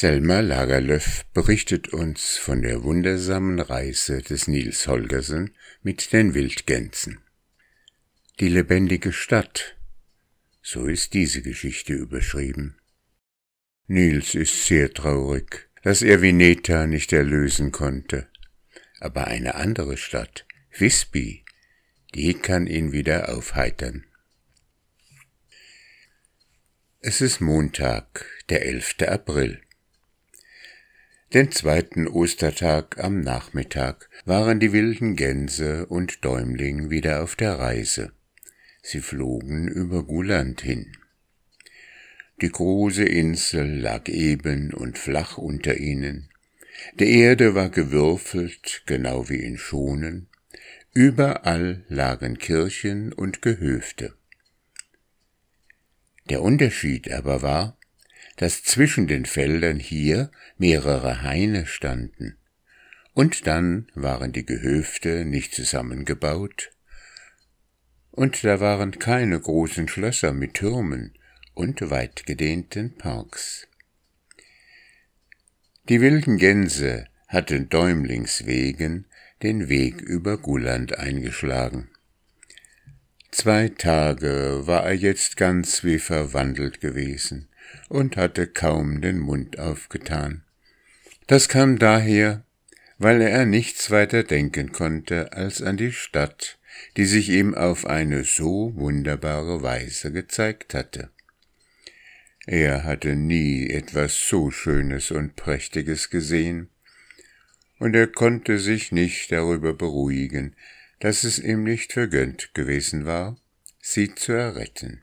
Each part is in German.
Selma Lagerlöf berichtet uns von der wundersamen Reise des Nils Holgersen mit den Wildgänsen. Die lebendige Stadt, so ist diese Geschichte überschrieben. Nils ist sehr traurig, dass er Vineta nicht erlösen konnte, aber eine andere Stadt, Visby, die kann ihn wieder aufheitern. Es ist Montag, der 11. April. Den zweiten Ostertag am Nachmittag waren die wilden Gänse und Däumling wieder auf der Reise. Sie flogen über Guland hin. Die große Insel lag eben und flach unter ihnen. Die Erde war gewürfelt, genau wie in Schonen. Überall lagen Kirchen und Gehöfte. Der Unterschied aber war, dass zwischen den Feldern hier mehrere Haine standen, und dann waren die Gehöfte nicht zusammengebaut, und da waren keine großen Schlösser mit Türmen und weitgedehnten Parks. Die wilden Gänse hatten Däumlings wegen den Weg über Gulland eingeschlagen. Zwei Tage war er jetzt ganz wie verwandelt gewesen und hatte kaum den Mund aufgetan. Das kam daher, weil er nichts weiter denken konnte als an die Stadt, die sich ihm auf eine so wunderbare Weise gezeigt hatte. Er hatte nie etwas so Schönes und Prächtiges gesehen, und er konnte sich nicht darüber beruhigen, dass es ihm nicht vergönnt gewesen war, sie zu erretten.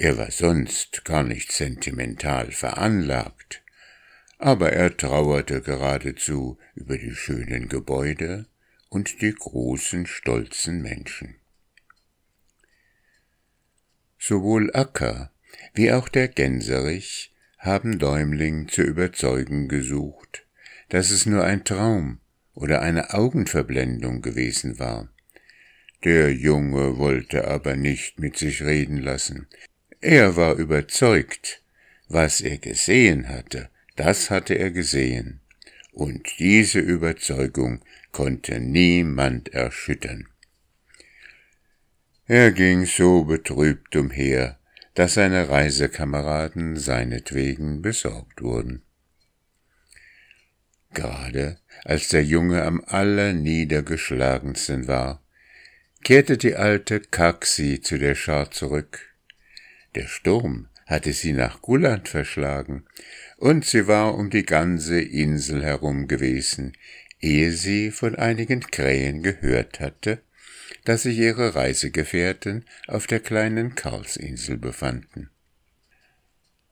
Er war sonst gar nicht sentimental veranlagt, aber er trauerte geradezu über die schönen Gebäude und die großen, stolzen Menschen. Sowohl Acker wie auch der Gänserich haben Däumling zu überzeugen gesucht, dass es nur ein Traum oder eine Augenverblendung gewesen war. Der Junge wollte aber nicht mit sich reden lassen, er war überzeugt, was er gesehen hatte, das hatte er gesehen, und diese Überzeugung konnte niemand erschüttern. Er ging so betrübt umher, dass seine Reisekameraden seinetwegen besorgt wurden. Gerade als der Junge am allerniedergeschlagensten war, kehrte die alte Kaxi zu der Schar zurück. Der Sturm hatte sie nach Gulland verschlagen, und sie war um die ganze Insel herum gewesen, ehe sie von einigen Krähen gehört hatte, dass sich ihre Reisegefährten auf der kleinen Karlsinsel befanden.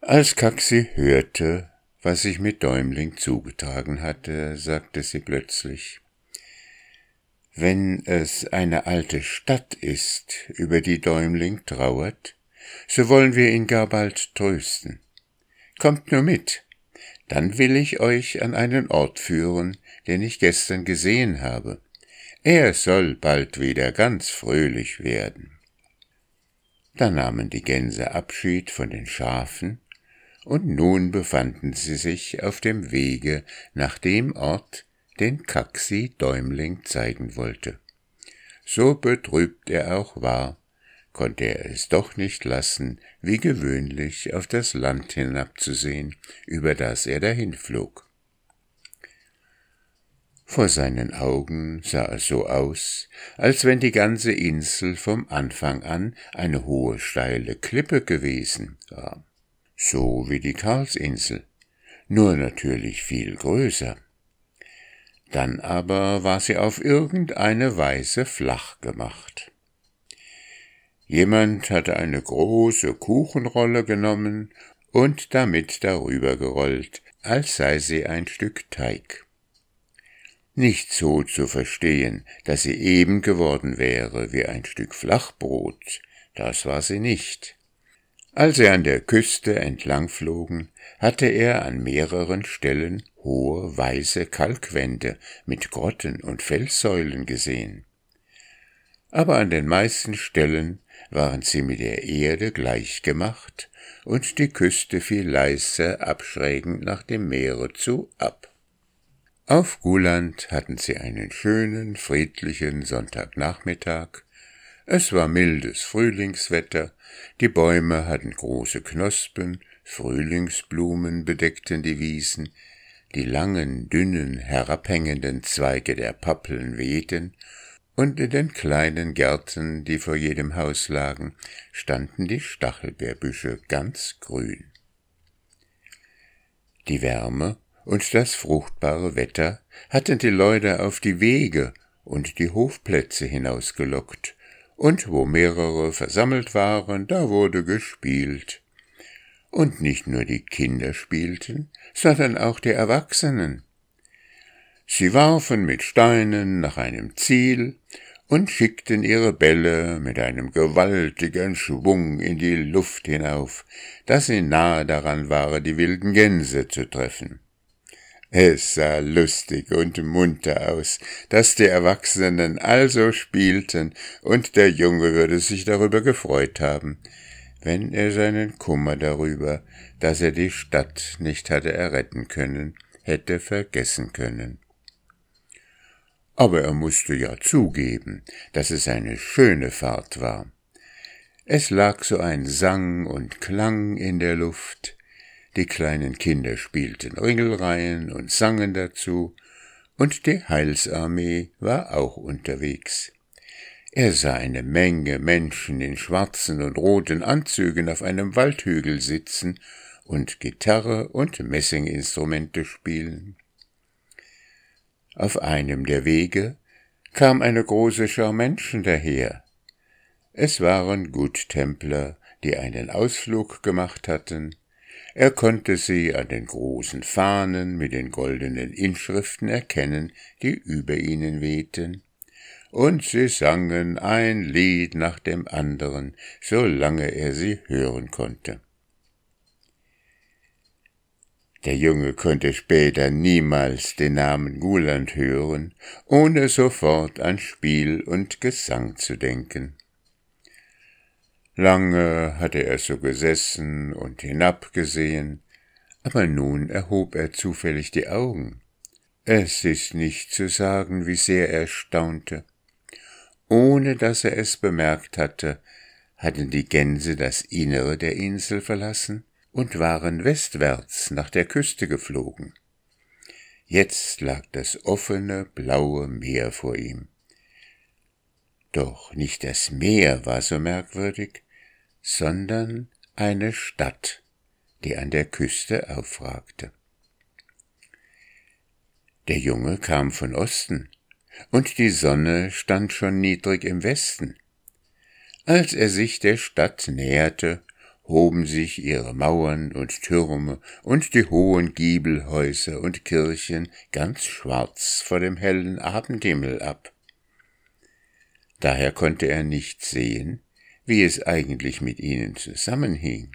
Als Kaxi hörte, was sich mit Däumling zugetragen hatte, sagte sie plötzlich Wenn es eine alte Stadt ist, über die Däumling trauert, so wollen wir ihn gar bald trösten. Kommt nur mit, dann will ich euch an einen Ort führen, den ich gestern gesehen habe. Er soll bald wieder ganz fröhlich werden. Da nahmen die Gänse Abschied von den Schafen, und nun befanden sie sich auf dem Wege nach dem Ort, den Kaxi Däumling zeigen wollte. So betrübt er auch war, konnte er es doch nicht lassen, wie gewöhnlich auf das Land hinabzusehen, über das er dahinflog. Vor seinen Augen sah es so aus, als wenn die ganze Insel vom Anfang an eine hohe steile Klippe gewesen war, so wie die Karlsinsel, nur natürlich viel größer. Dann aber war sie auf irgendeine Weise flach gemacht. Jemand hatte eine große Kuchenrolle genommen und damit darüber gerollt, als sei sie ein Stück Teig. Nicht so zu verstehen, dass sie eben geworden wäre wie ein Stück Flachbrot, das war sie nicht. Als sie an der Küste entlangflogen, hatte er an mehreren Stellen hohe weiße Kalkwände mit Grotten und Felssäulen gesehen aber an den meisten Stellen waren sie mit der Erde gleichgemacht, und die Küste fiel leise abschrägend nach dem Meere zu ab. Auf Guland hatten sie einen schönen, friedlichen Sonntagnachmittag. Es war mildes Frühlingswetter, die Bäume hatten große Knospen, Frühlingsblumen bedeckten die Wiesen, die langen, dünnen, herabhängenden Zweige der Pappeln wehten, und in den kleinen Gärten, die vor jedem Haus lagen, standen die Stachelbeerbüsche ganz grün. Die Wärme und das fruchtbare Wetter hatten die Leute auf die Wege und die Hofplätze hinausgelockt, und wo mehrere versammelt waren, da wurde gespielt. Und nicht nur die Kinder spielten, sondern auch die Erwachsenen. Sie warfen mit Steinen nach einem Ziel und schickten ihre Bälle mit einem gewaltigen Schwung in die Luft hinauf, dass sie nahe daran waren, die wilden Gänse zu treffen. Es sah lustig und munter aus, dass die Erwachsenen also spielten, und der Junge würde sich darüber gefreut haben, wenn er seinen Kummer darüber, dass er die Stadt nicht hatte erretten können, hätte vergessen können. Aber er musste ja zugeben, dass es eine schöne Fahrt war. Es lag so ein Sang und Klang in der Luft, die kleinen Kinder spielten Ringelreihen und sangen dazu, und die Heilsarmee war auch unterwegs. Er sah eine Menge Menschen in schwarzen und roten Anzügen auf einem Waldhügel sitzen und Gitarre und Messinginstrumente spielen. Auf einem der Wege kam eine große Schar Menschen daher. Es waren Guttempler, die einen Ausflug gemacht hatten, er konnte sie an den großen Fahnen mit den goldenen Inschriften erkennen, die über ihnen wehten. Und sie sangen ein Lied nach dem anderen, solange er sie hören konnte. Der Junge konnte später niemals den Namen Guland hören, ohne sofort an Spiel und Gesang zu denken. Lange hatte er so gesessen und hinabgesehen, aber nun erhob er zufällig die Augen. Es ist nicht zu sagen, wie sehr er staunte. Ohne dass er es bemerkt hatte, hatten die Gänse das Innere der Insel verlassen und waren westwärts nach der Küste geflogen. Jetzt lag das offene, blaue Meer vor ihm. Doch nicht das Meer war so merkwürdig, sondern eine Stadt, die an der Küste aufragte. Der Junge kam von Osten, und die Sonne stand schon niedrig im Westen. Als er sich der Stadt näherte, hoben sich ihre Mauern und Türme und die hohen Giebelhäuser und Kirchen ganz schwarz vor dem hellen Abendhimmel ab. Daher konnte er nicht sehen, wie es eigentlich mit ihnen zusammenhing.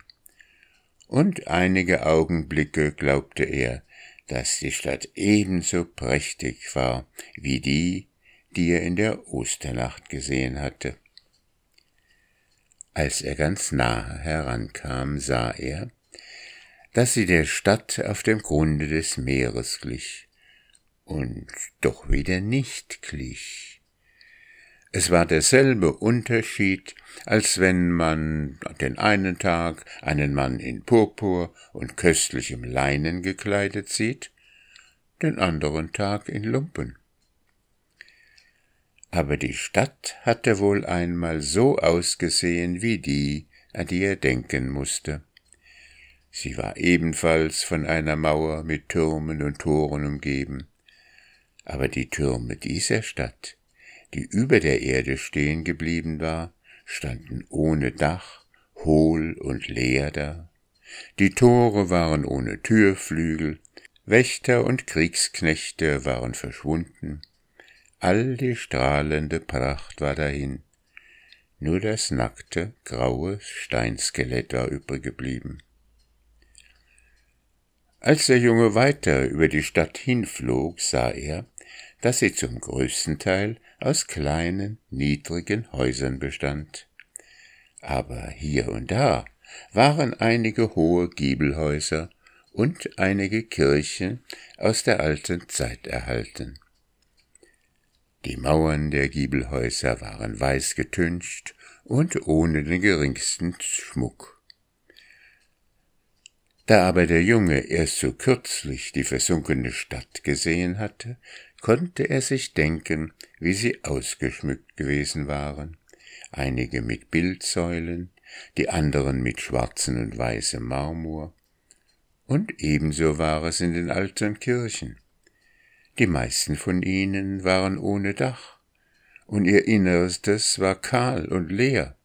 Und einige Augenblicke glaubte er, dass die Stadt ebenso prächtig war wie die, die er in der Osternacht gesehen hatte. Als er ganz nahe herankam, sah er, dass sie der Stadt auf dem Grunde des Meeres glich und doch wieder nicht glich. Es war derselbe Unterschied, als wenn man den einen Tag einen Mann in Purpur und köstlichem Leinen gekleidet sieht, den anderen Tag in Lumpen. Aber die Stadt hatte wohl einmal so ausgesehen wie die, an die er denken musste. Sie war ebenfalls von einer Mauer mit Türmen und Toren umgeben, aber die Türme dieser Stadt die über der Erde stehen geblieben war, standen ohne Dach, hohl und leer da. Die Tore waren ohne Türflügel, Wächter und Kriegsknechte waren verschwunden, all die strahlende Pracht war dahin, nur das nackte, graue Steinskelett war übrig geblieben. Als der Junge weiter über die Stadt hinflog, sah er, dass sie zum größten Teil aus kleinen, niedrigen Häusern bestand. aber hier und da waren einige hohe Giebelhäuser und einige Kirchen aus der alten Zeit erhalten. Die Mauern der Giebelhäuser waren weiß getüncht und ohne den geringsten Schmuck. Da aber der Junge erst so kürzlich die versunkene Stadt gesehen hatte, konnte er sich denken, wie sie ausgeschmückt gewesen waren, einige mit Bildsäulen, die anderen mit schwarzen und weißem Marmor, und ebenso war es in den alten Kirchen. Die meisten von ihnen waren ohne Dach, und ihr Innerstes war kahl und leer.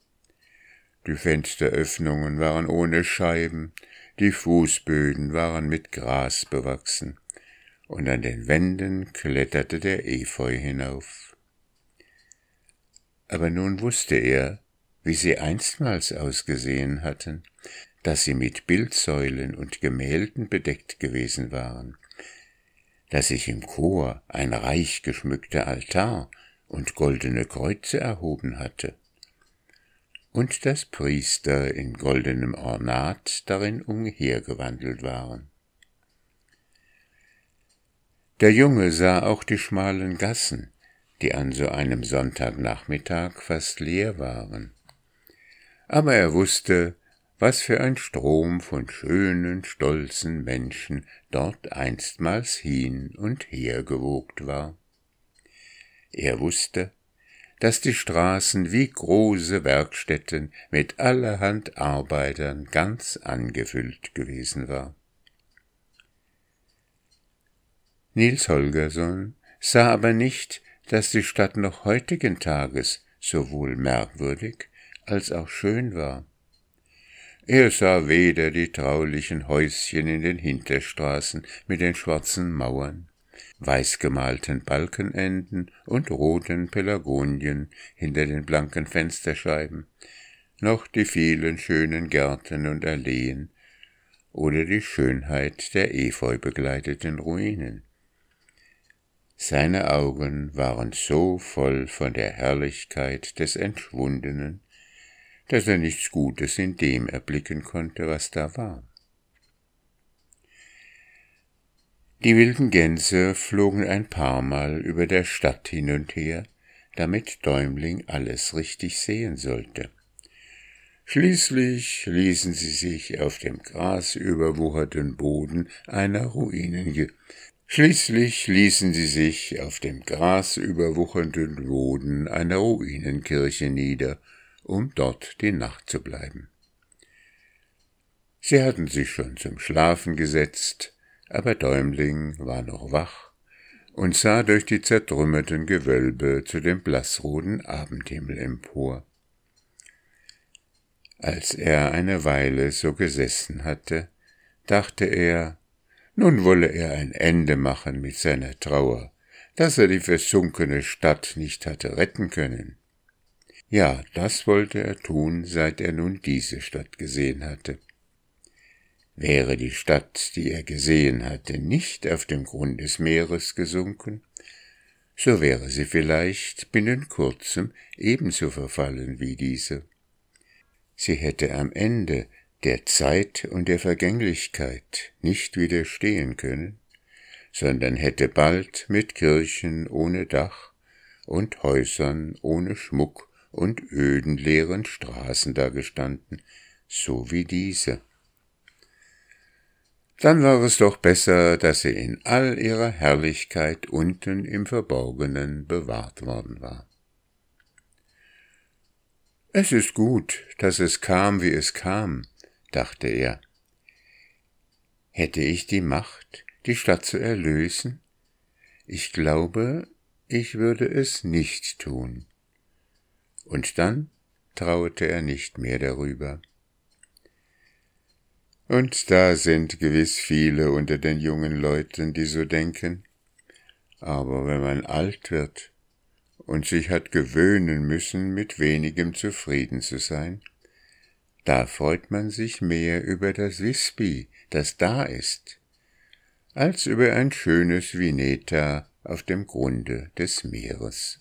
Die Fensteröffnungen waren ohne Scheiben, die Fußböden waren mit Gras bewachsen, und an den Wänden kletterte der Efeu hinauf. Aber nun wusste er, wie sie einstmals ausgesehen hatten, dass sie mit Bildsäulen und Gemälden bedeckt gewesen waren, dass sich im Chor ein reich geschmückter Altar und goldene Kreuze erhoben hatte, und dass Priester in goldenem Ornat darin umhergewandelt waren. Der Junge sah auch die schmalen Gassen, die an so einem Sonntagnachmittag fast leer waren. Aber er wusste, was für ein Strom von schönen, stolzen Menschen dort einstmals hin und her gewogt war. Er wusste, dass die Straßen wie große Werkstätten mit allerhand Arbeitern ganz angefüllt gewesen war. Nils Holgersson sah aber nicht, dass die Stadt noch heutigen Tages sowohl merkwürdig als auch schön war. Er sah weder die traulichen Häuschen in den Hinterstraßen mit den schwarzen Mauern, weißgemalten Balkenenden und roten Pelargonien hinter den blanken Fensterscheiben, noch die vielen schönen Gärten und Alleen oder die Schönheit der efeu begleiteten Ruinen. Seine Augen waren so voll von der Herrlichkeit des Entschwundenen, dass er nichts Gutes in dem erblicken konnte, was da war. Die wilden Gänse flogen ein paar Mal über der Stadt hin und her, damit Däumling alles richtig sehen sollte. Schließlich ließen sie sich auf dem grasüberwucherten Boden einer Ruinen Schließlich ließen sie sich auf dem grasüberwuchernden Boden einer Ruinenkirche nieder um dort die Nacht zu bleiben. Sie hatten sich schon zum Schlafen gesetzt, aber Däumling war noch wach und sah durch die zertrümmerten Gewölbe zu dem blassroten Abendhimmel empor. Als er eine Weile so gesessen hatte, dachte er, nun wolle er ein Ende machen mit seiner Trauer, dass er die versunkene Stadt nicht hatte retten können. Ja, das wollte er tun, seit er nun diese Stadt gesehen hatte. Wäre die Stadt, die er gesehen hatte, nicht auf dem Grund des Meeres gesunken, so wäre sie vielleicht binnen kurzem ebenso verfallen wie diese. Sie hätte am Ende der Zeit und der Vergänglichkeit nicht widerstehen können, sondern hätte bald mit Kirchen ohne Dach und Häusern ohne Schmuck und öden leeren Straßen dagestanden, so wie diese. Dann war es doch besser, dass sie in all ihrer Herrlichkeit unten im Verborgenen bewahrt worden war. Es ist gut, dass es kam, wie es kam, dachte er. Hätte ich die Macht, die Stadt zu erlösen? Ich glaube, ich würde es nicht tun und dann trauerte er nicht mehr darüber. Und da sind gewiss viele unter den jungen Leuten, die so denken. Aber wenn man alt wird und sich hat gewöhnen müssen, mit wenigem zufrieden zu sein, da freut man sich mehr über das Wispi, das da ist, als über ein schönes Vineta auf dem Grunde des Meeres.